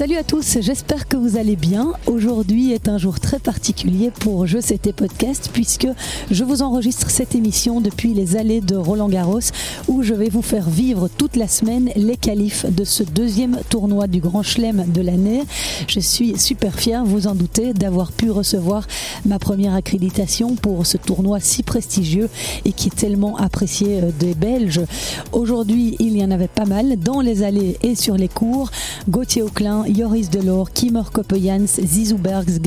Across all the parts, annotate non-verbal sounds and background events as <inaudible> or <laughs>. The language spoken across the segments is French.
Salut à tous, j'espère que vous allez bien. Aujourd'hui est un jour très particulier pour Je C'était Podcast puisque je vous enregistre cette émission depuis les allées de Roland Garros où je vais vous faire vivre toute la semaine les qualifs de ce deuxième tournoi du Grand Chelem de l'année. Je suis super fier, vous en doutez, d'avoir pu recevoir ma première accréditation pour ce tournoi si prestigieux et qui est tellement apprécié euh, des Belges. Aujourd'hui, il y en avait pas mal dans les allées et sur les cours. Gauthier Auclin Joris Delors, Kimmer Koppejans, Zizou Bergs,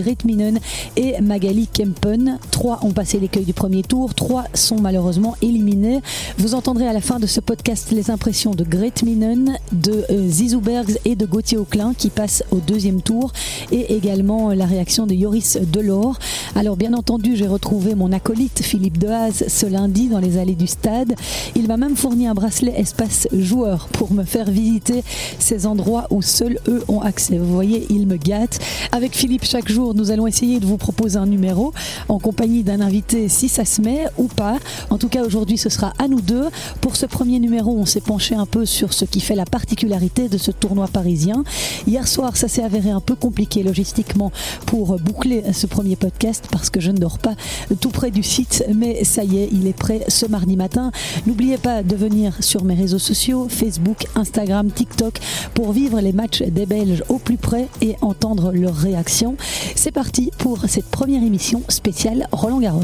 et Magali Kempen. Trois ont passé l'écueil du premier tour, trois sont malheureusement éliminés. Vous entendrez à la fin de ce podcast les impressions de Grit Minen, de euh, Zizou Bergs et de Gauthier Auclin qui passent au deuxième tour et également la réaction de Joris Delors. Alors bien entendu, j'ai retrouvé mon acolyte Philippe Dehaze ce lundi dans les allées du stade. Il m'a même fourni un bracelet espace joueur pour me faire visiter ces endroits où seuls eux ont accès. Vous voyez, il me gâte. Avec Philippe, chaque jour, nous allons essayer de vous proposer un numéro en compagnie d'un invité si ça se met ou pas. En tout cas, aujourd'hui, ce sera à nous deux. Pour ce premier numéro, on s'est penché un peu sur ce qui fait la particularité de ce tournoi parisien. Hier soir, ça s'est avéré un peu compliqué logistiquement pour boucler ce premier podcast parce que je ne dors pas tout près du site. Mais ça y est, il est prêt ce mardi matin. N'oubliez pas de venir sur mes réseaux sociaux, Facebook, Instagram, TikTok, pour vivre les matchs des Belges au plus près et entendre leurs réactions. C'est parti pour cette première émission spéciale Roland Garros.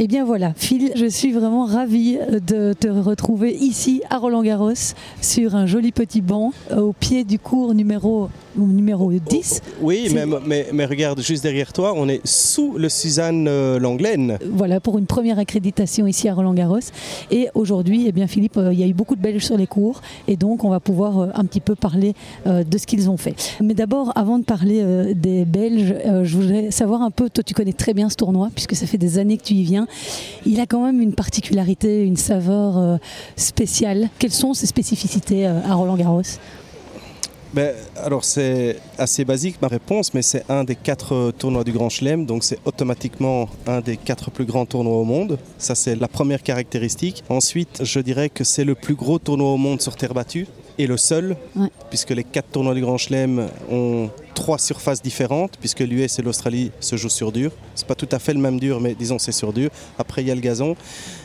Et eh bien voilà, Phil, je suis vraiment ravie de te retrouver ici à Roland Garros sur un joli petit banc au pied du cours numéro numéro 10. Oui, mais, mais, regarde, juste derrière toi, on est sous le Suzanne euh, Langlaine. Voilà, pour une première accréditation ici à Roland-Garros. Et aujourd'hui, eh bien, Philippe, euh, il y a eu beaucoup de Belges sur les cours. Et donc, on va pouvoir euh, un petit peu parler de ce qu'ils ont fait. Mais d'abord, avant de parler des Belges, je voudrais savoir un peu, toi, tu connais très bien ce tournoi, puisque ça fait des années que tu y viens. Il a quand même une particularité, une saveur spéciale. Quelles sont ces spécificités à Roland-Garros ben, alors c'est assez basique ma réponse, mais c'est un des quatre tournois du Grand Chelem, donc c'est automatiquement un des quatre plus grands tournois au monde. Ça c'est la première caractéristique. Ensuite, je dirais que c'est le plus gros tournoi au monde sur terre battue et le seul, puisque les quatre tournois du Grand Chelem ont trois surfaces différentes, puisque l'US et l'Australie se jouent sur dur. C'est pas tout à fait le même dur, mais disons c'est sur dur. Après il y a le gazon.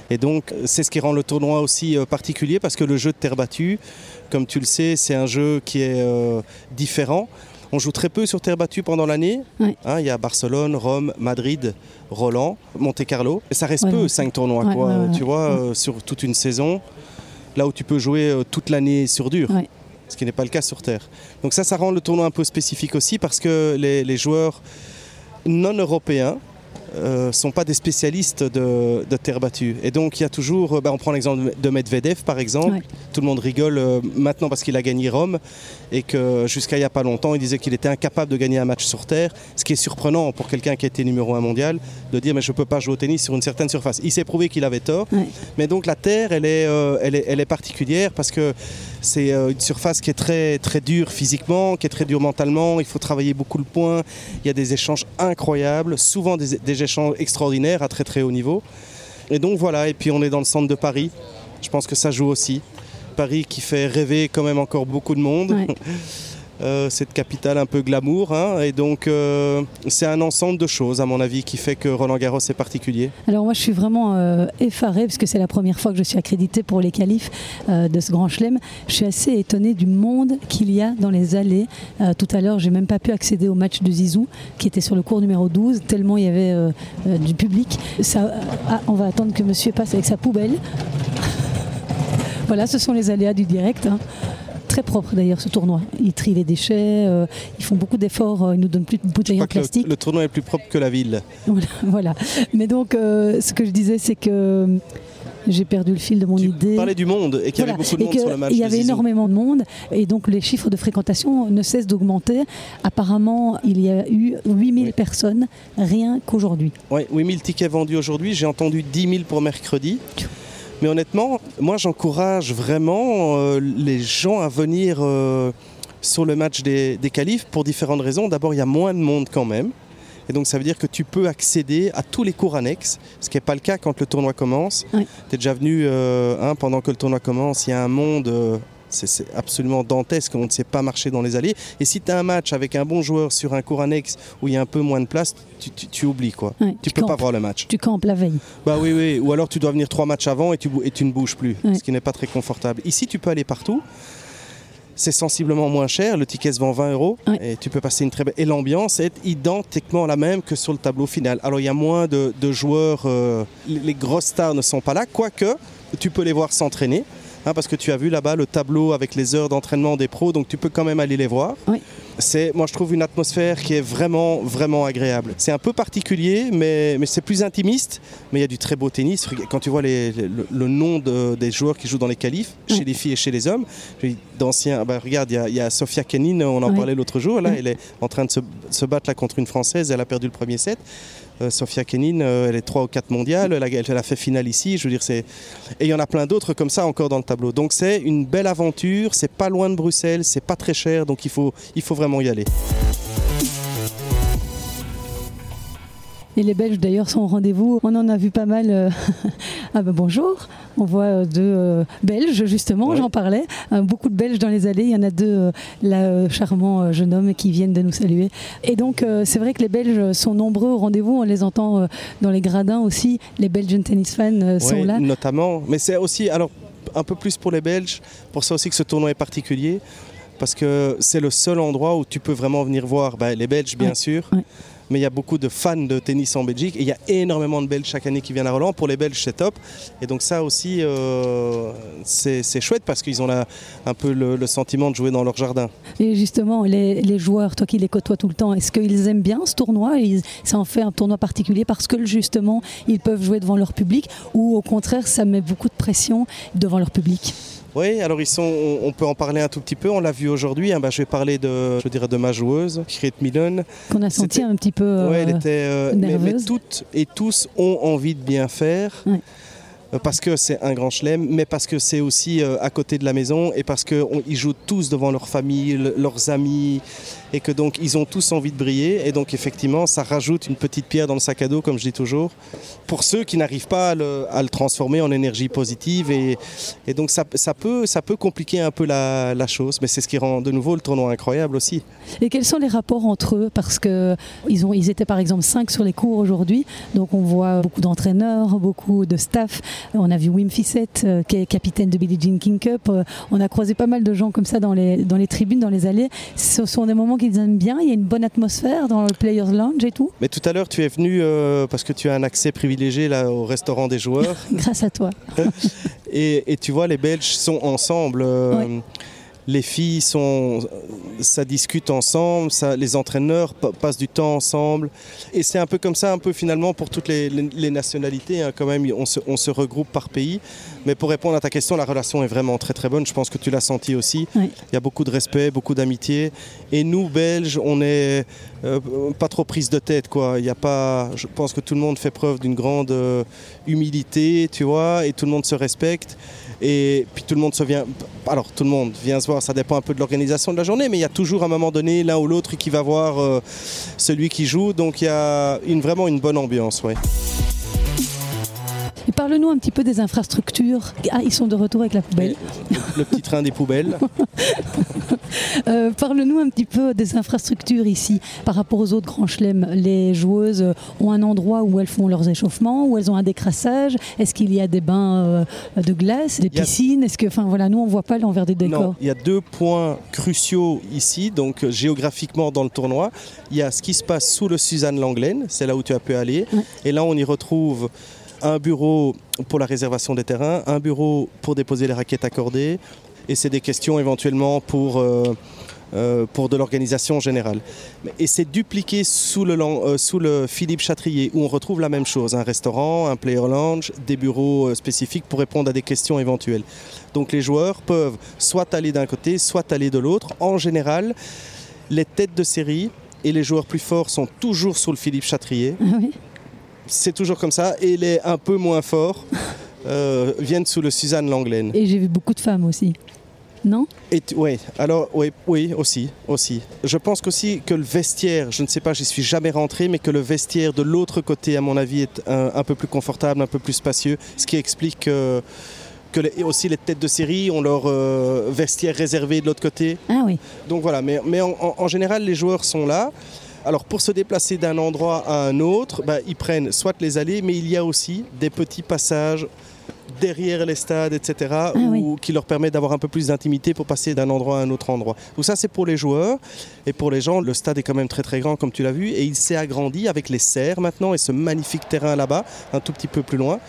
Et donc c'est ce qui rend le tournoi aussi euh, particulier, parce que le jeu de terre battue, comme tu le sais, c'est un jeu qui est euh, différent. On joue très peu sur terre battue pendant l'année. Hein, il y a Barcelone, Rome, Madrid, Roland, Monte Carlo. Et ça reste peu, cinq tournois, tu vois, euh, sur toute une saison. Là où tu peux jouer toute l'année sur dur. Ce qui n'est pas le cas sur terre. Donc ça, ça rend le tournoi un peu spécifique aussi parce que les joueurs non européens, ne euh, sont pas des spécialistes de, terre battue. Et donc il y a toujours, euh, bah, on prend l'exemple de Medvedev par exemple, tout le monde rigole euh, maintenant parce qu'il a gagné Rome et que jusqu'à il n'y a pas longtemps il disait qu'il était incapable de gagner un match sur terre, ce qui est surprenant pour quelqu'un qui a été numéro un mondial de dire mais je ne peux pas jouer au tennis sur une certaine surface. Il s'est prouvé qu'il avait tort, mais donc la terre elle est, elle est, elle est particulière parce que c'est une surface qui est très, très dure physiquement, qui est très dure mentalement, il faut travailler beaucoup le point, il y a des échanges incroyables, souvent des, des échanges extraordinaires à très très haut niveau. Et donc voilà, et puis on est dans le centre de Paris. Je pense que ça joue aussi. Paris qui fait rêver quand même encore beaucoup de monde. <laughs> Euh, cette capitale un peu glamour. Hein, et donc, euh, c'est un ensemble de choses, à mon avis, qui fait que Roland Garros est particulier. Alors, moi, je suis vraiment euh, effarée, parce c'est la première fois que je suis accréditée pour les qualifs de ce grand chelem. Je suis assez étonnée du monde qu'il y a dans les allées. tout à l'heure, j'ai même pas pu accéder au match de Zizou, qui était sur le cours numéro 12, tellement il y avait du public. Ah, on va attendre que monsieur passe avec sa poubelle. <laughs> voilà, ce sont les aléas du direct. Hein très propre d'ailleurs ce tournoi. Ils trient les déchets, euh, ils font beaucoup d'efforts, euh, ils nous donnent plus de bouteilles en plastique. Le, tournoi est plus propre que la ville. <laughs> Voilà. Mais donc euh, ce que je disais c'est que j'ai perdu le fil de mon tu idée. parlais du monde et qu'il y avait beaucoup de monde sur le match. Il y avait énormément de monde et donc les chiffres de fréquentation ne cessent d'augmenter. Apparemment, il y a eu 8000 personnes rien qu'aujourd'hui. Oui, 8000 tickets vendus aujourd'hui. J'ai entendu 10 000 pour mercredi. Mais honnêtement, moi j'encourage vraiment euh, les gens à venir euh, sur le match des, des qualifs pour différentes raisons. D'abord, il y a moins de monde quand même. Et donc ça veut dire que tu peux accéder à tous les cours annexes, ce qui n'est pas le cas quand le tournoi commence. Oui. Tu es déjà venu euh, hein, pendant que le tournoi commence, il y a un monde, euh, c'est absolument dantesque, on ne sait pas marcher dans les allées. Et si tu as un match avec un bon joueur sur un cours annexe où il y a un peu moins de place, tu, tu- tu oublies quoi. Ouais, Tu tu peux pas voir le match. Tu campes la veille. Bah oui, oui. Ou alors tu dois venir trois matchs avant et tu, bou- et tu ne bouges plus, Ouais. ce qui n'est pas très confortable. Ici, tu peux aller partout. C'est sensiblement moins cher. Le ticket se vend 20 euros et tu peux passer une très belle. Et l'ambiance est identiquement la même que sur le tableau final. Alors il y a moins de, de joueurs. euh, les grosses stars ne sont pas là, quoique tu peux les voir s'entraîner. Hein, parce que tu as vu là-bas le tableau avec les heures d'entraînement des pros, donc tu peux quand même aller les voir. Oui. C'est, moi je trouve une atmosphère qui est vraiment, vraiment agréable. C'est un peu particulier, mais, mais c'est plus intimiste. Mais il y a du très beau tennis. Quand tu vois les- les- le, le nom de- des joueurs qui jouent dans les qualifs, Oui. chez les filles et chez les hommes, d'anciens. bah, regarde, il y a- il y, a Sofia Kenin, on en Oui. parlait l'autre jour. Là, elle est en train de se, se battre là contre une française. Elle a perdu le premier set. Euh, Sofia Kenin, euh, elle est 3 ou 4 mondiales. Elle a, fait finale ici. Je veux dire, c'est et il y en a plein d'autres comme ça encore dans le tableau. Donc c'est une belle aventure. C'est pas loin de Bruxelles. C'est pas très cher. Donc il faut vraiment y aller. Et les Belges d'ailleurs sont au rendez-vous. On en a vu pas mal. euh, <laughs> ah ben bonjour. On voit euh, deux euh, Belges justement, Ouais. j'en parlais. Beaucoup de Belges dans les allées. Il y en a deux là charmants jeunes hommes qui viennent de nous saluer. Et donc c'est vrai que les Belges sont nombreux au rendez-vous. On les entend dans les gradins aussi. Les Belgian tennis fans sont Ouais, là. Notamment. Mais c'est aussi, alors, un peu plus pour les Belges, pour ça aussi que ce tournoi est particulier, parce que c'est le seul endroit où tu peux vraiment venir voir bah, les Belges, bien Ouais, sûr. ouais. Mais il y a beaucoup de fans de tennis en Belgique et il y a énormément de Belges chaque année qui viennent à Roland. Pour les Belges, c'est top. Et donc, ça aussi, euh, c'est chouette parce qu'ils ont un peu le, sentiment de jouer dans leur jardin. Et justement, les, joueurs, toi qui les côtoies tout le temps, est-ce qu'ils aiment bien ce tournoi Ça en fait un tournoi particulier parce que justement, ils peuvent jouer devant leur public ou au contraire, ça met beaucoup de pression devant leur public? Oui, alors ils sont, on, on peut en parler un tout petit peu. On l'a vu aujourd'hui. hein. Bah, je vais parler de, je dirais, de ma joueuse, Kate Millen. Qu'on a senti un petit peu. euh, Ouais, elle était. euh, mais, mais nerveuse. toutes et tous ont envie de bien faire. Ouais. Euh, Parce que c'est un grand chelem, mais parce que c'est aussi euh, à côté de la maison et parce qu'ils jouent tous devant leur famille, le- leurs amis, et que donc ils ont tous envie de briller. Et donc effectivement, ça rajoute une petite pierre dans le sac à dos, comme je dis toujours, pour ceux qui n'arrivent pas à le, transformer en énergie positive. Et, donc ça, peut, compliquer un peu la, chose, mais c'est ce qui rend de nouveau le tournoi incroyable aussi. Et quels sont les rapports entre eux? Parce que ils, ont, ils étaient par exemple 5 sur les cours aujourd'hui, donc on voit beaucoup d'entraîneurs, beaucoup de staff. On a vu Wim Fissette, euh, qui est capitaine de Billie Jean King Cup. Euh, On a croisé pas mal de gens comme ça dans les, dans les tribunes, dans les allées. Ce sont des moments qu'ils aiment bien. Il y a une bonne atmosphère dans le Players Lounge et tout. Mais tout à l'heure, tu es venu euh, parce que tu as un accès privilégié là, au restaurant des joueurs. <laughs> Grâce à toi. <laughs> Et, et tu vois, les Belges sont ensemble. euh, Ouais. Les filles sont, ça discute ensemble, ça, les entraîneurs pa- passent du temps ensemble. Et c'est un peu comme ça, un peu finalement pour toutes les, les- les nationalités. hein, quand même, on se, on se regroupe par pays. Mais pour répondre à ta question, la relation est vraiment très très bonne. Je pense que tu l'as senti aussi. Il y a beaucoup de respect, beaucoup d'amitié. Et nous, Belges, on est euh, pas trop prise de tête. Quoi. Il y a pas, je pense que tout le monde fait preuve d'une grande euh, humilité, tu vois, et tout le monde se respecte. Et puis tout le monde se vient. Alors tout le monde vient se voir, ça dépend un peu de l'organisation de la journée, mais il y a toujours à un moment donné l'un ou l'autre qui va voir euh, celui qui joue. Donc il y a vraiment une bonne ambiance. Ouais. Et parle-nous un petit peu des infrastructures. Ah, ils sont de retour avec la poubelle. Le, le petit train des poubelles. <laughs> Euh, Parle-nous un petit peu des infrastructures ici par rapport aux autres grands chelems. Les joueuses ont un endroit où elles font leurs échauffements, où elles ont un décrassage. Est-ce qu'il y a des bains euh, de glace, des piscines? Est-ce que, enfin voilà, nous on voit pas l'envers du décor. Non, il y a deux points cruciaux ici, donc euh, géographiquement dans le tournoi. Il y a ce qui se passe sous le Suzanne Langlaine, c'est là où tu as pu aller. Ouais. Et là, on y retrouve un bureau pour la réservation des terrains, un bureau pour déposer les raquettes accordées, et c'est des questions éventuellement pour, euh, euh, de l'organisation générale. Et c'est dupliqué sous euh, sous le Philippe Chatrier, où on retrouve la même chose, un restaurant, un player lounge, des bureaux spécifiques pour répondre à des questions éventuelles. Donc les joueurs peuvent soit aller d'un côté, soit aller de l'autre. En général, les têtes de série et les joueurs plus forts sont toujours sur le Philippe Chatrier. Ah. C'est toujours comme ça. Et les un peu moins forts <laughs> euh, viennent sous le Suzanne Langlaine. Et j'ai vu beaucoup de femmes aussi. non? Et ouais, alors oui, oui aussi, aussi. Je pense qu'aussi que le vestiaire, je ne sais pas, j'y suis jamais rentré, mais que le vestiaire de l'autre côté, à mon avis, est un, peu plus confortable, un peu plus spacieux, ce qui explique que que aussi les têtes de série ont leur euh, vestiaire réservé de l'autre côté. Ah oui. Donc voilà, mais, mais en, général, les joueurs sont là. Alors pour se déplacer d'un endroit à un autre, bah, ils prennent soit les allées, mais il y a aussi des petits passages derrière les stades, etc., ah qui leur permettent d'avoir un peu plus d'intimité pour passer d'un endroit à un autre endroit. Donc ça, c'est pour les joueurs. Et pour les gens, le stade est quand même très très grand, comme tu l'as vu, et il s'est agrandi avec les serres maintenant et ce magnifique terrain là-bas, un tout petit peu plus loin.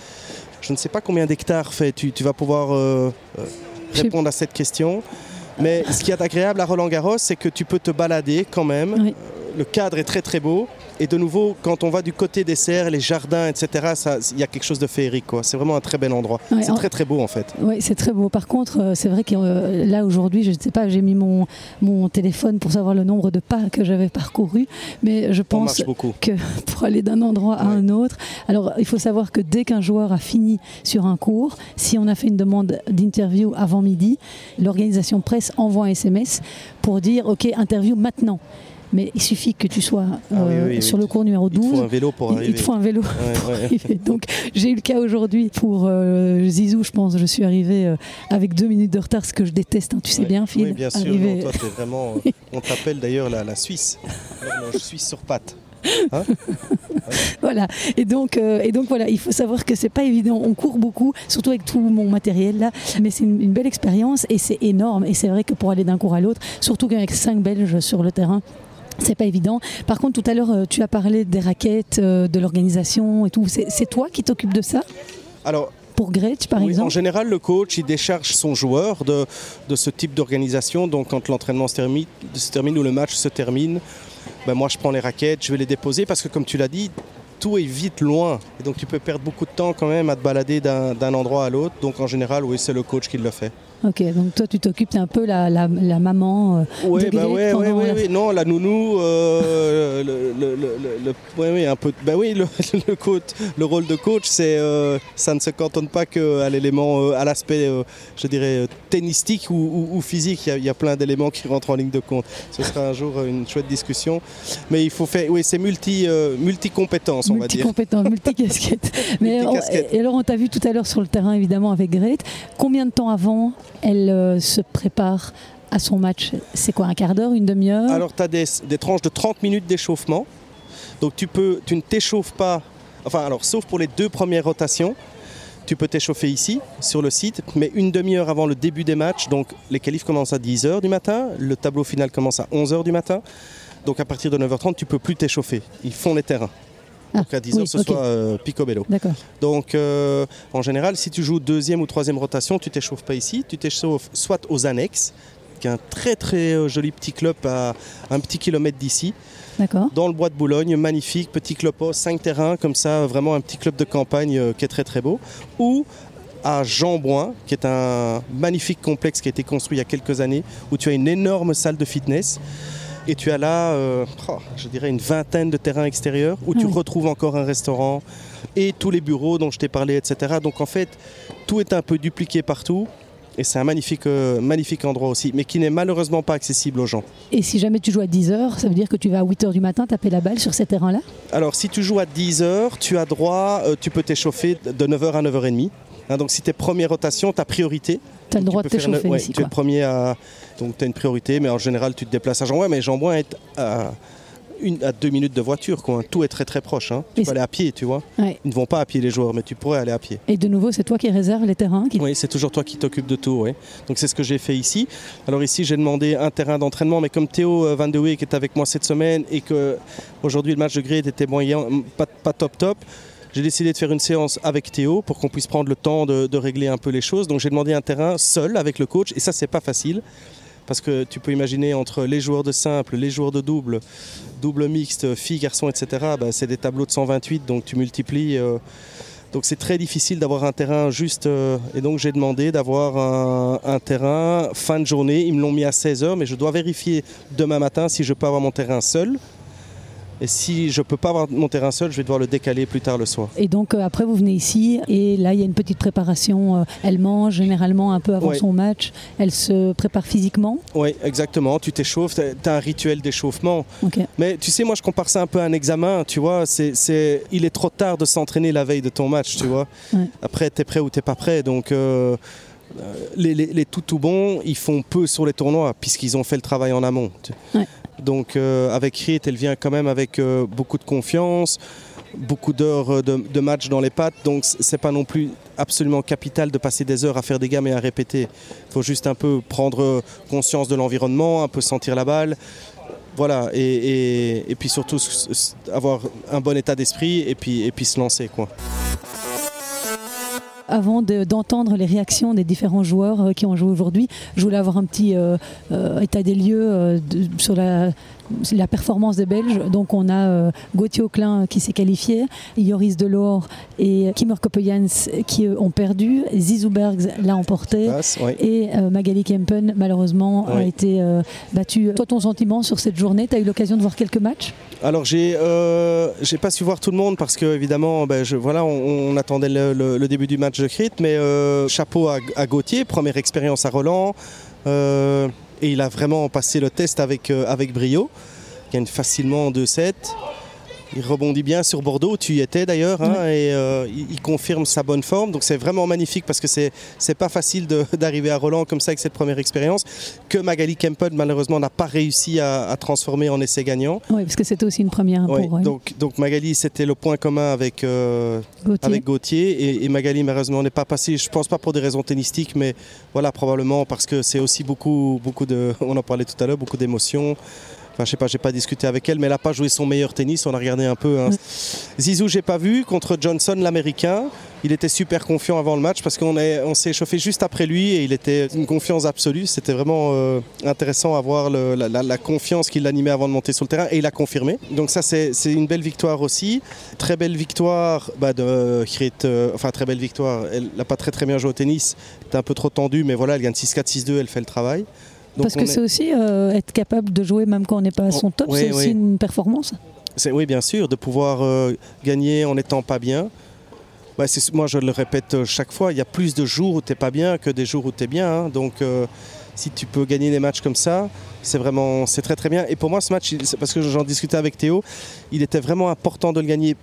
Je ne sais pas combien d'hectares fait. Tu, vas pouvoir euh, euh, répondre à cette question. Mais ce qui est agréable à Roland Garros, c'est que tu peux te balader quand même. Le cadre est très très beau. Et de nouveau, quand on va du côté des serres, les jardins, etc., il y a quelque chose de féerique. C'est vraiment un très bel endroit. c'est très très beau en fait. Oui, c'est très beau. Par contre, euh, c'est vrai que euh, là aujourd'hui, je ne sais pas, j'ai mis mon, mon téléphone pour savoir le nombre de pas que j'avais parcouru, mais je pense que <laughs> pour aller d'un endroit à un autre, alors il faut savoir que dès qu'un joueur a fini sur un cours, si on a fait une demande d'interview avant midi, l'organisation presse envoie un SMS pour dire OK, interview maintenant mais il suffit que tu sois ah euh, sur le cours numéro 12. Il te faut un vélo pour arriver. Il te faut <laughs> un vélo pour arriver. Donc j'ai eu le cas aujourd'hui pour euh, Zizou, je pense. Je suis arrivé euh, avec deux minutes de retard, ce que je déteste. Hein. tu sais bien, Phil. Oui, bien sûr. toi, es vraiment. <laughs> on t'appelle d'ailleurs la, la Suisse. je suis sur pattes. Hein <laughs> voilà. Et donc, et donc voilà, il faut savoir que c'est pas évident. On court beaucoup, surtout avec tout mon matériel là, mais c'est une, une, belle expérience et c'est énorme. Et c'est vrai que pour aller d'un cours à l'autre, surtout qu'avec cinq Belges sur le terrain, c'est pas évident. Par contre, tout à l'heure, euh, tu as parlé des raquettes, euh, de l'organisation et tout. C'est toi qui t'occupes de ça? Alors, pour Gretsch, par exemple En général, le coach, il décharge son joueur de, de ce type d'organisation. Donc, quand l'entraînement se termine, se termine, ou le match se termine, ben moi, je prends les raquettes, je vais les déposer parce que, comme tu l'as dit, tout est vite loin. Et donc, tu peux perdre beaucoup de temps quand même à te balader d'un endroit à l'autre. Donc, en général, oui, c'est le coach qui le fait. Ok, donc toi tu t'occupes, un peu la, la, maman. Euh, oui, bah ouais, ouais, ouais, non, la nounou, euh, <laughs> le, le, le, oui, un peu, bah oui, <laughs> le, coach, le rôle de coach, c'est, euh, ça ne se cantonne pas qu'à l'élément, à l'aspect, je dirais, tennistique ou, physique. Il y, a, plein d'éléments qui rentrent en ligne de compte. Ce sera un jour une chouette discussion, mais il faut faire, oui, c'est multi, multi compétences, on va dire. Multi <laughs> multi casquettes. mais et alors on t'a vu tout à l'heure sur le terrain évidemment avec Grete. Combien de temps avant elle euh, se prépare à son match C'est quoi, un quart d'heure, une demi-heure? Alors, tu as des, tranches de 30 minutes d'échauffement. Donc, tu, ne t'échauffes pas, enfin, alors, sauf pour les deux premières rotations. Tu peux t'échauffer ici, sur le site, mais une demi-heure avant le début des matchs. Donc, les qualifs commencent à 10h du matin, le tableau final commence à 11h du matin. Donc, à partir de 9h30, tu peux plus t'échauffer. Ils font les terrains. Ah, donc à 10 heures, ce soit euh, picobello. Donc euh, en général, si tu joues deuxième ou troisième rotation, tu t'échauffes pas ici, tu t'échauffes soit aux annexes, qui est un très très euh, joli petit club à un petit kilomètre d'ici. Dans le bois de Boulogne, magnifique, petit club 5 terrains, comme ça, vraiment un petit club de campagne qui est très très beau. Ou à Jean-Bouin, qui est un magnifique complexe qui a été construit il y a quelques années, où tu as une énorme salle de fitness. Et tu as là, euh, oh, je dirais, une vingtaine de terrains extérieurs où tu retrouves encore un restaurant et tous les bureaux dont je t'ai parlé, etc. Donc en fait, tout est un peu dupliqué partout. Et c'est un magnifique, euh, magnifique endroit aussi, mais qui n'est malheureusement pas accessible aux gens. Et si jamais tu joues à 10h, ça veut dire que tu vas à 8h du matin taper la balle sur ces terrains-là? Alors si tu joues à 10h, tu as droit, euh, tu peux t'échauffer de 9h à 9h30. Hein, donc si tu es première rotation, tu as priorité. Tu as le droit de t'échauffer ici. Tu es le premier à, donc tu as une priorité, mais en général tu te déplaces à Jambouin, mais Jambouin est à, une, à deux minutes de voiture. Quoi. Tout est très très proche. Hein. Tu peux aller à pied, tu vois. Ils ne vont pas à pied les joueurs, mais tu pourrais aller à pied. Et de nouveau, c'est toi qui réserves les terrains Oui, c'est toujours toi qui t'occupes de tout. Donc c'est ce que j'ai fait ici. Alors ici, j'ai demandé un terrain d'entraînement, mais comme Théo euh, Van de qui est avec moi cette semaine et que aujourd'hui le match de grade était moyen, pas, pas top top j'ai décidé de faire une séance avec Théo pour qu'on puisse prendre le temps de, régler un peu les choses. Donc j'ai demandé un terrain seul avec le coach et ça c'est pas facile parce que tu peux imaginer entre les joueurs de simple, les joueurs de double, double mixte, filles, garçons, etc., bah, c'est des tableaux de 128, donc tu multiplies. Euh, donc c'est très difficile d'avoir un terrain juste. Euh, et donc j'ai demandé d'avoir un, terrain fin de journée. Ils me l'ont mis à 16h, mais je dois vérifier demain matin si je peux avoir mon terrain seul. Et si je ne peux pas avoir mon terrain seul, je vais devoir le décaler plus tard le soir. Et donc euh, après, vous venez ici et là, il y a une petite préparation. Euh, elle mange généralement un peu avant son match. Elle se prépare physiquement. Oui, exactement. Tu t'échauffes, tu as un rituel d'échauffement. Ok. Mais tu sais, moi, je compare ça un peu à un examen, tu vois. C'est, c'est, il est trop tard de s'entraîner la veille de ton match, tu vois. Ouais. Après, tu es prêt ou tu pas prêt. Donc, euh, les, les, les tout tout bons, ils font peu sur les tournois, puisqu'ils ont fait le travail en amont. Ouais. Donc, euh, avec Rit, elle vient quand même avec euh, beaucoup de confiance, beaucoup d'heures de, de match dans les pattes. Donc, c'est pas non plus absolument capital de passer des heures à faire des gammes et à répéter. Il faut juste un peu prendre euh, conscience de l'environnement, un peu sentir la balle. Voilà, et, puis surtout avoir un bon état d'esprit et puis, et puis se lancer. Quoi. Avant de- d'entendre les réactions des différents joueurs euh, qui ont joué aujourd'hui, je voulais avoir un petit euh, euh, état des lieux sur la, la performance des Belges. Donc on a euh, Gauthier Auclin qui s'est qualifié, Joris Delors et Kimmer qui euh, ont perdu, Zizou Bergs l'a emporté. Passe. Et euh, Magali Kempen, malheureusement, a été euh, battue. Toi, ton sentiment sur cette journée, tu as eu l'occasion de voir quelques matchs? Alors j'ai euh, j'ai pas su voir tout le monde parce que évidemment ben, je, voilà on, on attendait le, le- le début du match de Crit mais euh, chapeau à, à Gauthier première expérience à Roland euh, et il a vraiment passé le test avec, euh, avec brio. Il gagne facilement en 2-7 il rebondit bien sur Bordeaux, tu y étais d'ailleurs, hein, et euh, il, confirme sa bonne forme. Donc c'est vraiment magnifique parce que c'est c'est pas facile <laughs> d'arriver à Roland comme ça avec cette première expérience que Magali Kempen malheureusement n'a pas réussi à, à transformer en essai gagnant. Oui, parce que c'était aussi une première Oui, pour donc, donc Magali, c'était le point commun avec, euh, Gauthier. avec Gauthier. Et, et Magali, malheureusement, n'est pas passée. Je pense pas pour des raisons tennistiques, mais voilà, probablement parce que c'est aussi beaucoup, beaucoup de. <laughs> On en parlait tout à l'heure, beaucoup d'émotions. Enfin, je sais pas, j'ai pas discuté avec elle, mais elle n'a pas joué son meilleur tennis. On a regardé un peu. hein. Zizou, j'ai pas vu contre Johnson, l'américain. Il était super confiant avant le match parce qu'on est- on s'est échauffé juste après lui et il était une confiance absolue. C'était vraiment euh, intéressant à voir le- la, la- la confiance qu'il animait avant de monter sur le terrain et il a confirmé. Donc ça c'est une belle victoire aussi. Très belle victoire bah, de Krit, euh, enfin très belle victoire. Elle n'a pas très très bien joué au tennis. C'était un peu trop tendu mais voilà, elle gagne 6-4, 6-2, elle fait le travail. Donc Parce que est- c'est aussi euh, être capable de jouer même quand on n'est pas à son top, oui, c'est aussi une performance. C'est- oui, bien sûr, de pouvoir euh, gagner en n'étant pas bien. Moi, je le répète euh, chaque fois, il y a plus de jours où tu n'es pas bien que des jours où tu es bien. hein. Donc, euh, si tu peux gagner des matchs comme ça, c'est vraiment, c'est très très bien. Et pour moi, ce match, parce que j'en discutais avec Théo, il était vraiment important de le gagner.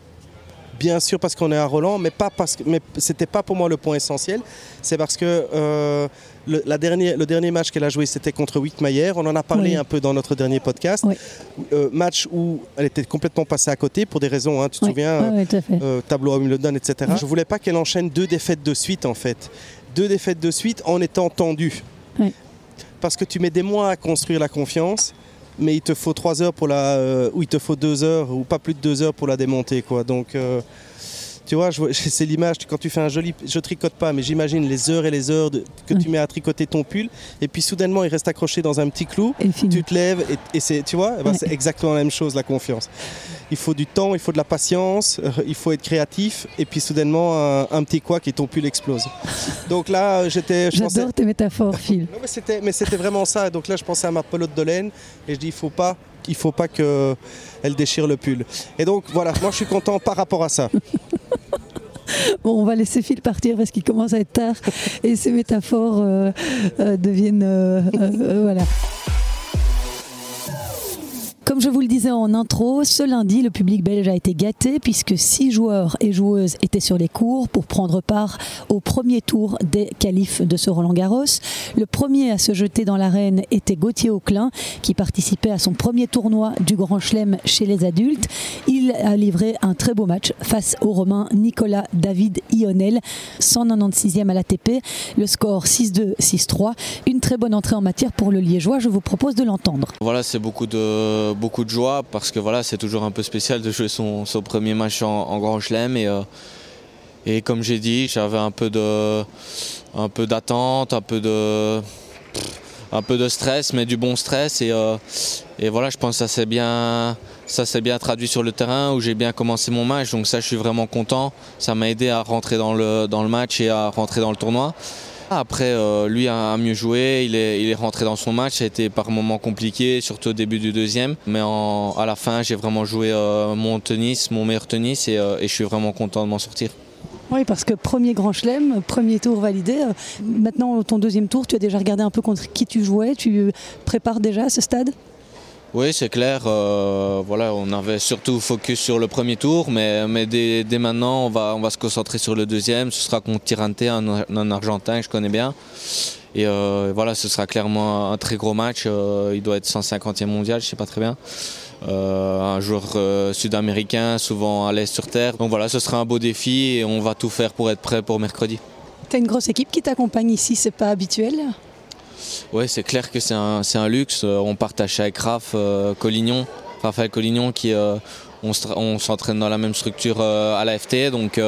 Bien sûr parce qu'on est à Roland, mais pas parce que, mais c'était pas pour moi le point essentiel. C'est parce que euh, le, la dernière, le dernier match qu'elle a joué, c'était contre Wittmeyer. On en a parlé Oui. un peu dans notre dernier podcast. Oui. Euh, match où elle était complètement passée à côté pour des raisons, hein, tu te Oui, souviens, euh, tableau à Wimbledon, etc. Je voulais pas qu'elle enchaîne deux défaites de suite en fait. Deux défaites de suite en étant tendue. Parce que tu mets des mois à construire la confiance, mais il te faut trois heures pour la, euh, ou il te faut deux heures ou pas plus de deux heures pour la démonter quoi. Donc euh, tu vois, <laughs> c'est l'image quand tu fais un joli, je tricote pas, mais j'imagine les heures et les heures de- que tu mets à tricoter ton pull, et puis soudainement il reste accroché dans un petit clou Et tu te lèves et, et c'est, tu vois, eh ben, Ouais. c'est exactement la même chose, la confiance. Il faut du temps, il faut de la patience, euh, il faut être créatif, et puis soudainement, un, un petit quoi qui ton pull explose. Donc là, j'étais. pensais- J'adore tes métaphores, Phil. Non, mais c'était, vraiment ça. Donc là, je pensais à ma pelote de laine, et je dis, il faut pas. Il faut pas que elle déchire le pull. Et donc voilà, moi je suis content par rapport à ça. <laughs> Bon, on va laisser Phil partir parce qu'il commence à être tard et ces métaphores euh, euh, deviennent. euh, voilà. Comme je vous le disais en intro, ce lundi, le public belge a été gâté puisque six joueurs et joueuses étaient sur les cours pour prendre part au premier tour des qualifs de ce Roland Garros. Le premier à se jeter dans l'arène était Gauthier Auclin qui participait à son premier tournoi du Grand Chelem chez les adultes. Il a livré un très beau match face au Romain Nicolas David Ionel, 196e à l'ATP. Le score 6-2, 6-3. Une très bonne entrée en matière pour le Liégeois. Je vous propose de l'entendre. Voilà, c'est beaucoup de, beaucoup de joie parce que voilà, c'est toujours un peu spécial de jouer son, son premier match en, Grand Chelem. Et, euh, et comme j'ai dit, j'avais un peu de, un peu d'attente, un peu de, un peu de stress, mais du bon stress. Et, euh, et voilà, je pense que ça s'est bien, ça bien traduit sur le terrain où j'ai bien commencé mon match. Donc ça, je suis vraiment content. Ça m'a aidé à rentrer dans le, dans le match et à rentrer dans le tournoi. Après, euh, lui a mieux joué, il est, rentré dans son match, ça a été par moments compliqué, surtout au début du deuxième. Mais à la fin, j'ai vraiment joué euh, mon tennis, mon meilleur tennis, et, et je suis vraiment content de m'en sortir. Oui, parce que premier grand chelem, premier tour validé. Maintenant, ton deuxième tour, tu as déjà regardé un peu contre qui tu jouais. Tu prépares déjà à ce stade? Oui, c'est clair. Euh, voilà, on avait surtout focus sur le premier tour, mais, mais dès, maintenant, on va, on va se concentrer sur le deuxième. Ce sera contre Tirante, un, Argentin que je connais bien. Et euh, voilà, ce sera clairement un très gros match. Euh, il doit être 150e mondial, je ne sais pas très bien. un joueur sud-américain, souvent à l'aise sur terre. Donc voilà, ce sera un beau défi et on va tout faire pour être prêt pour mercredi. Tu as une grosse équipe qui t'accompagne ici, c'est pas habituel? Oui, c'est clair que c'est un, luxe. Euh, on partage avec Raph euh, Collignon, Raphaël Collignon, qui euh, on s'entraîne dans la même structure à la FT. Donc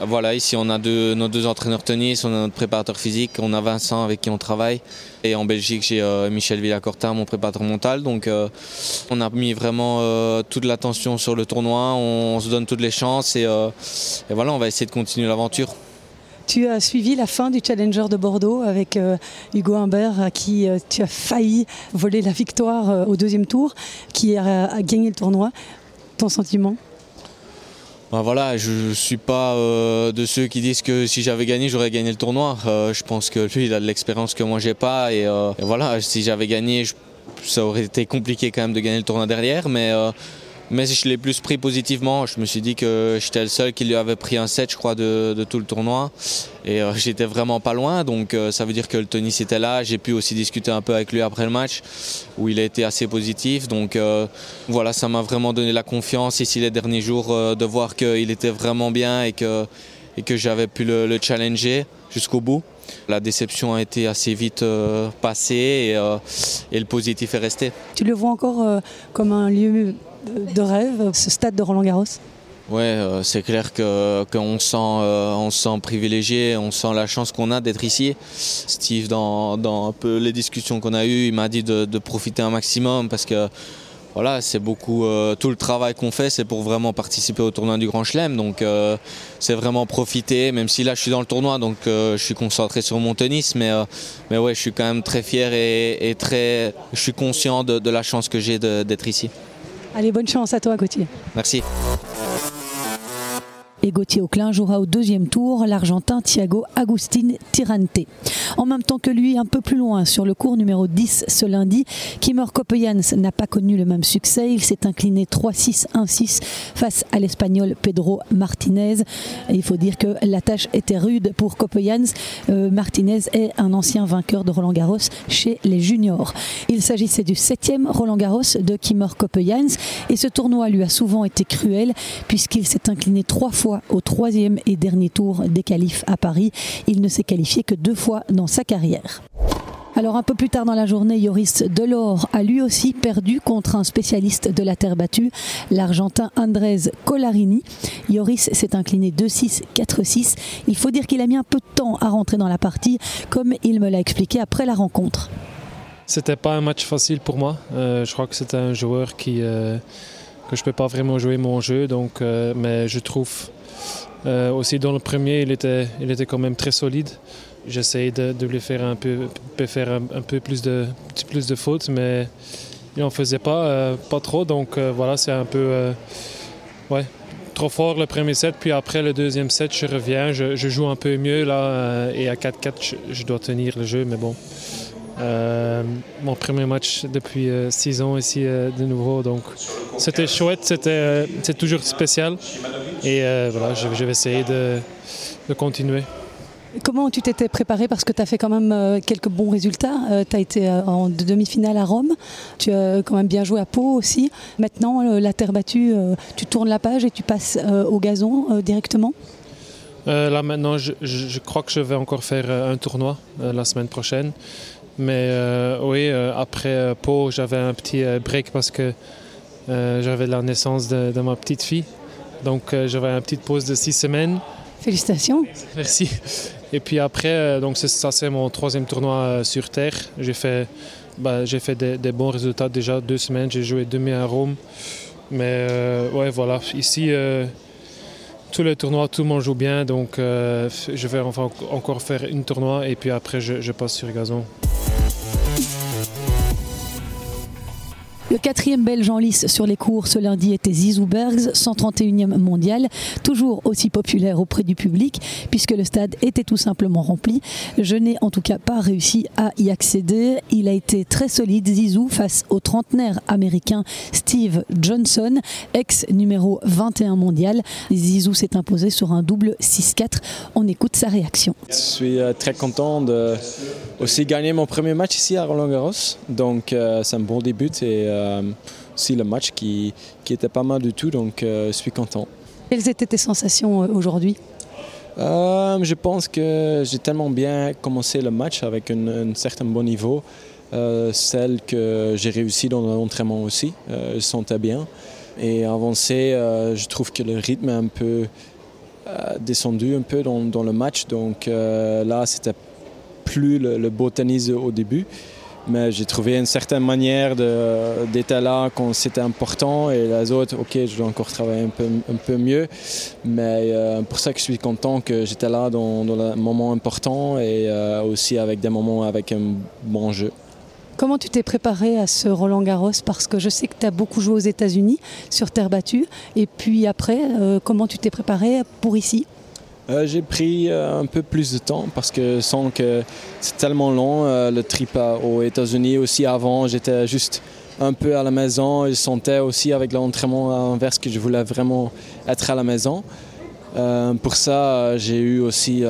voilà, ici on a nos deux entraîneurs tennis, on a notre préparateur physique, on a Vincent avec qui on travaille. Et en Belgique, j'ai Michel Villacorta, mon préparateur mental. Donc on a mis vraiment toute l'attention sur le tournoi, on, se donne toutes les chances et voilà, on va essayer de continuer l'aventure. Tu as suivi la fin du Challenger de Bordeaux avec euh, Hugo Humbert, à qui euh, tu as failli voler la victoire euh, au deuxième tour, qui a, gagné le tournoi. Ton sentiment? Ben voilà, je ne suis pas de ceux qui disent que si j'avais gagné, j'aurais gagné le tournoi. je pense que lui, il a de l'expérience que moi, j'ai pas. Et, voilà, si j'avais gagné, ça aurait été compliqué quand même de gagner le tournoi derrière. Mais je l'ai plus pris positivement. Je me suis dit que j'étais le seul qui lui avait pris un set, je crois, de, tout le tournoi. Et euh, j'étais vraiment pas loin. Donc euh, ça veut dire que le tennis était là. J'ai pu aussi discuter un peu avec lui après le match, où il a été assez positif. Donc euh, voilà, ça m'a vraiment donné la confiance ici les derniers jours de voir qu'il était vraiment bien et que, j'avais pu le, challenger jusqu'au bout. La déception a été assez vite passée et, le positif est resté. Tu le vois encore comme un lieu de rêve, ce stade de Roland Garros Ouais, euh, c'est clair qu'on sent, euh, on sent privilégié, on sent la chance qu'on a d'être ici. Steve, dans, un peu les discussions qu'on a eues, il m'a dit de, profiter un maximum parce que voilà, c'est beaucoup euh, tout le travail qu'on fait, c'est pour vraiment participer au tournoi du Grand Chelem. Donc c'est vraiment profiter, même si là je suis dans le tournoi, donc je suis concentré sur mon tennis, mais mais ouais, je suis quand même très fier et, très, je suis conscient de la chance que j'ai d'être ici. Allez, bonne chance à toi, Gauthier. Merci. Gauthier Auclin jouera au deuxième tour l'Argentin Thiago Agustin Tirante. En même temps que lui, un peu plus loin, sur le cours numéro 10 ce lundi, Kimor Kopejans n'a pas connu le même succès. Il s'est incliné 3-6, 1-6 face à l'Espagnol Pedro Martinez. il faut dire que la tâche était rude pour Kopejans. Euh, Martinez est un ancien vainqueur de Roland Garros chez les juniors. Il s'agissait du septième Roland Garros de Kimor Kopejans et ce tournoi lui a souvent été cruel puisqu'il s'est incliné trois fois au troisième et dernier tour des qualifs à Paris. Il ne s'est qualifié que deux fois dans sa carrière. Alors un peu plus tard dans la journée, Yoris Delors a lui aussi perdu contre un spécialiste de la terre battue, l'Argentin Andrés Colarini. Yoris s'est incliné 2-6, 4-6. Il faut dire qu'il a mis un peu de temps à rentrer dans la partie, comme il me l'a expliqué après la rencontre. C'était pas un match facile pour moi. Euh, je crois que c'était un joueur qui euh, que je peux pas vraiment jouer mon jeu, donc euh, mais je trouve euh, aussi dans le premier, il était, il était quand même très solide. J'essayais de, lui faire un peu, faire un, peu plus de, plus de fautes, mais il n'en faisait pas, euh, pas trop. Donc euh, voilà, c'est un peu ouais, trop fort le premier set. Puis après le deuxième set, je reviens, je, je joue un peu mieux là. et à 4-4, je, dois tenir le jeu, mais bon. Mon premier match depuis six ans ici de nouveau, donc c'était chouette, c'était c'est toujours spécial. Et euh, voilà, je, vais essayer de, continuer. Comment tu t'étais préparé? Parce que tu as fait quand même euh, quelques bons résultats. Euh, tu as été en demi-finale à Rome. Tu as quand même bien joué à Pau aussi. Maintenant, la terre battue, tu tournes la page et tu passes au gazon directement? Là maintenant, je, je, crois que je vais encore faire un tournoi la semaine prochaine. Mais oui, après Pau, j'avais un petit break parce que j'avais la naissance de ma petite fille. Donc euh, j'avais une petite pause de six semaines. Félicitations. Merci. Et puis après, euh, donc ça c'est mon troisième tournoi euh, sur terre. J'ai fait, bah, j'ai fait des, bons résultats déjà deux semaines. J'ai joué demi à Rome. Mais ouais, voilà. Ici, tous les tournois, tout le monde joue bien, donc je vais enfin encore faire une tournoi et puis après je, je passe sur gazon. Le quatrième belge en lice sur les cours ce lundi était Zizou Bergs, 131e mondial, toujours aussi populaire auprès du public puisque le stade était tout simplement rempli. Je n'ai en tout cas pas réussi à y accéder. Il a été très solide Zizou face au trentenaire américain Steve Johnson, ex numéro 21 mondial. Zizou s'est imposé sur un double 6-4. On écoute sa réaction. Je suis euh, très content de aussi gagner mon premier match ici à Roland. Donc euh, c'est un bon début euh, aussi le match qui, qui, était pas mal du tout, donc euh, je suis content. Quelles étaient tes sensations euh, aujourd'hui? Je pense que j'ai tellement bien commencé le match avec un, certain bon niveau. celle que j'ai réussi dans l'entraînement aussi, je sentais bien. Et avancé, je trouve que le rythme est un peu descendu un peu dans, dans le match. Donc là, c'était plus le, le beau tennis au début mais j'ai trouvé une certaine manière d'être là quand c'était important et les autres, ok, je dois encore travailler un peu, un mieux. Mais euh, pour ça que je suis content que j'étais là dans, le moment important et euh, aussi avec des moments avec un bon jeu. Comment tu t'es préparé à ce Roland Garros? Parce que je sais que tu as beaucoup joué aux États-Unis sur terre battue. Et puis après, euh, comment tu t'es préparé pour ici? Euh, j'ai pris euh, un peu plus de temps parce que sans que c'est tellement long. Euh, le trip aux États-Unis aussi avant, j'étais juste un peu à la maison. Je sentais aussi avec l'entraînement inverse que je voulais vraiment être à la maison. pour ça, j'ai eu aussi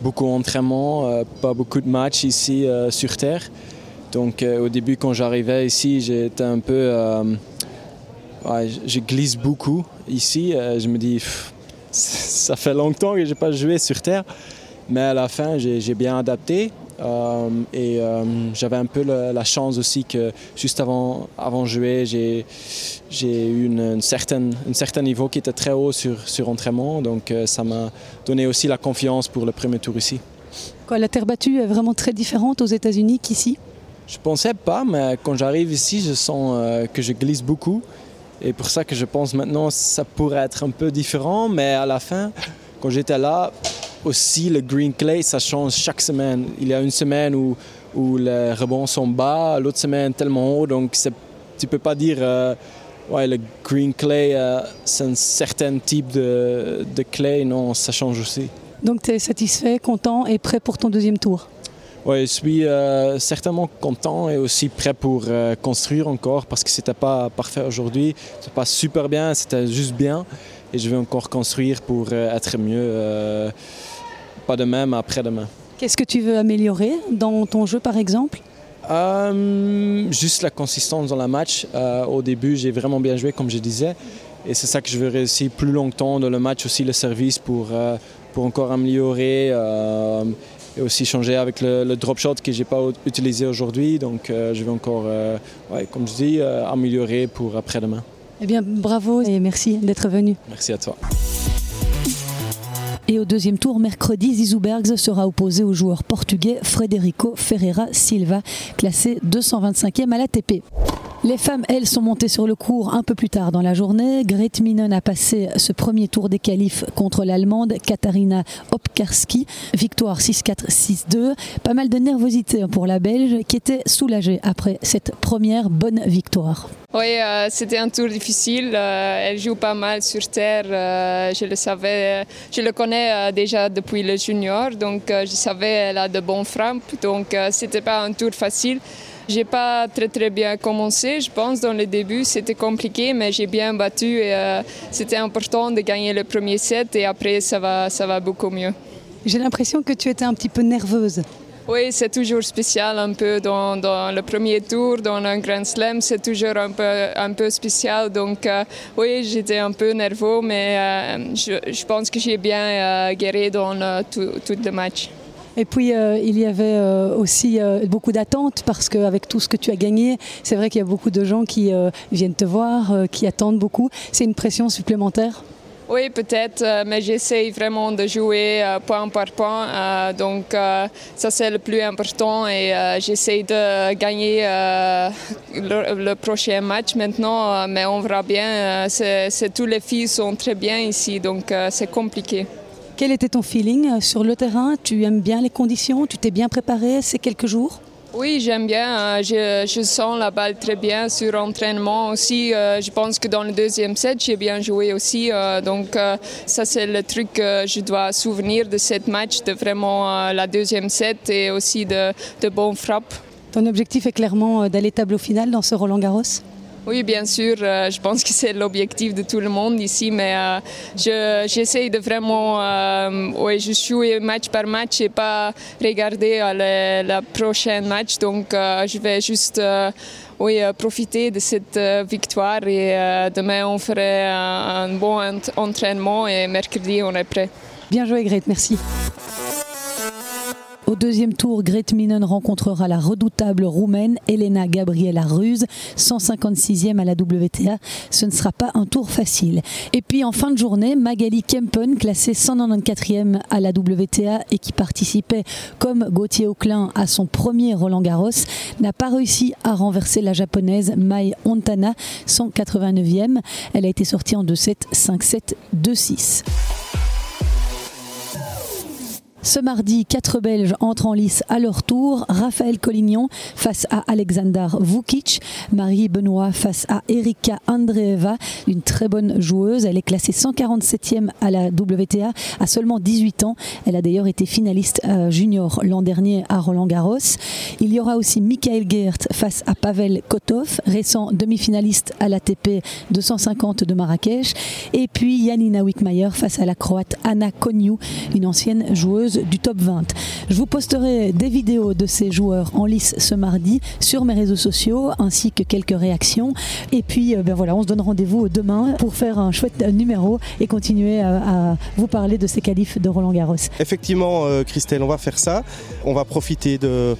beaucoup d'entraînement, pas beaucoup de matchs ici sur Terre. Donc au début, quand j'arrivais ici, j'étais un peu... Je glisse beaucoup ici. je me dis ça fait longtemps que je n'ai pas joué sur terre, mais à la fin, j'ai bien adapté. Euh, et euh, j'avais un peu la, chance aussi que juste avant, avant jouer, j'ai eu une, une certaine, un certain niveau qui était très haut sur, sur entraînement. Donc euh, ça m'a donné aussi la confiance pour le premier tour ici. Quoi, la terre battue est vraiment très différente aux États-Unis qu'ici? Je pensais pas, mais quand j'arrive ici, je sens que je glisse beaucoup. Et pour ça que je pense maintenant ça pourrait être un peu différent, mais à la fin, quand j'étais là, aussi le green clay, ça change chaque semaine. Il y a une semaine où, où les rebonds sont bas, l'autre semaine tellement haut, donc tu peux pas dire euh, le green clay, euh, c'est un certain type de, de clay, non, ça change aussi. Donc tu es satisfait, content et prêt pour ton deuxième tour? Oui, je suis euh, certainement content et aussi prêt pour euh, construire encore parce que c'était pas parfait aujourd'hui. C'est pas super bien, c'était juste bien. Et je vais encore construire pour euh, être mieux, pas demain, mais après-demain. Qu'est-ce que tu veux améliorer dans ton jeu, par exemple? Juste la consistance dans la match. au début, j'ai vraiment bien joué, comme je disais. Et c'est ça que je veux réussir plus longtemps dans le match, aussi le service pour, pour encore améliorer et aussi changer avec le, drop shot que j'ai pas utilisé aujourd'hui. Donc euh, je vais encore, euh, comme je dis, euh, améliorer pour après-demain. Eh bien, bravo et merci d'être venu. Merci à toi. Et au deuxième tour, mercredi, Zizou Bergs sera opposé au joueur portugais Frederico Ferreira Silva, classé 225e à l'ATP. Les femmes, elles, sont montées sur le cours un peu plus tard dans la journée. Grete Minen a passé ce premier tour des qualifs contre l'Allemande Katharina Opkarski. Victoire 6-4, 6-2. Pas mal de nervosité pour la Belge qui était soulagée après cette première bonne victoire. Oui, euh, c'était un tour difficile. Euh, elle joue pas mal sur terre. Euh, je le savais, je le connais déjà depuis le junior, donc je savais qu'elle a de bons frappes. Donc c'était pas un tour facile. J'ai pas très très bien commencé, je pense, dans le début. C'était compliqué, mais j'ai bien battu et euh, c'était important de gagner le premier set et après ça va, ça va beaucoup mieux. J'ai l'impression que tu étais un petit peu nerveuse. Oui, c'est toujours spécial un peu dans, dans, le premier tour, dans un Grand Slam, c'est toujours un peu, un peu spécial. Donc euh, oui, j'étais un peu nerveux, mais euh, je, je, pense que j'ai bien guéri dans tout, tout le match. Et puis euh, il y avait euh, aussi euh, beaucoup d'attentes parce qu'avec tout ce que tu as gagné, c'est vrai qu'il y a beaucoup de gens qui viennent te voir, qui attendent beaucoup. C'est une pression supplémentaire? Oui, peut-être, mais j'essaye vraiment de jouer point par point. Donc, ça, c'est le plus important et j'essaye de gagner le, prochain match maintenant, mais on verra bien. C'est, tous les filles sont très bien ici, donc c'est compliqué. Quel était ton feeling sur le terrain? Tu aimes bien les conditions? Tu t'es bien préparé ces quelques jours? Oui, j'aime bien. Euh, je, sens la balle très bien sur entraînement aussi. Euh, je pense que dans le deuxième set, j'ai bien joué aussi. Euh, donc ça, c'est le truc que je dois souvenir de cette match, de vraiment la deuxième set et aussi de, de bonnes frappes. Ton objectif est clairement d'aller tableau final dans ce Roland Garros oui, bien sûr, euh, je pense que c'est l'objectif de tout le monde ici, mais euh, j'essaie de vraiment euh, je jouer match par match et pas regarder le, prochain match. Donc, je vais juste oui, profiter de cette victoire et demain, on ferait un, un bon entraînement et mercredi, on est prêt. Bien joué, Grete, merci. Au deuxième tour, Grete Minen rencontrera la redoutable roumaine Elena Gabriela Ruse, 156e à la WTA. Ce ne sera pas un tour facile. Et puis en fin de journée, Magali Kempen, classée 194e à la WTA et qui participait comme Gauthier Auclin à son premier Roland Garros, n'a pas réussi à renverser la japonaise Mai Ontana, 189e. Elle a été sortie en 2-7, 5-7, 2-6. Ce mardi, quatre Belges entrent en lice à leur tour. Raphaël Collignon face à Alexander Vukic. Marie Benoît face à Erika Andreeva, une très bonne joueuse. Elle est classée 147e à la WTA à seulement 18 ans. Elle a d'ailleurs été finaliste euh, junior l'an dernier à Roland Garros. Il y aura aussi Michael Geert face à Pavel Kotov, récent demi-finaliste à l'ATP 250 de Marrakech. Et puis Yanina Wickmayer face à la Croate Anna Konyu, une ancienne joueuse du top 20. Je vous posterai des vidéos de ces joueurs en lice ce mardi sur mes réseaux sociaux ainsi que quelques réactions. Et puis euh, ben voilà, on se donne rendez-vous demain pour faire un chouette numéro et continuer à, vous parler de ces qualifs de Roland Garros. Effectivement, euh, Christelle, on va faire ça. On va profiter de,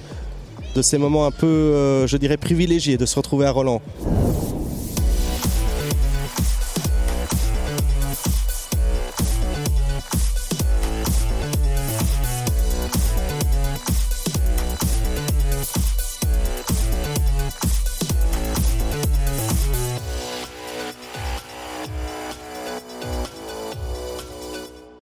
ces moments un peu, euh, je dirais, privilégiés de se retrouver à Roland.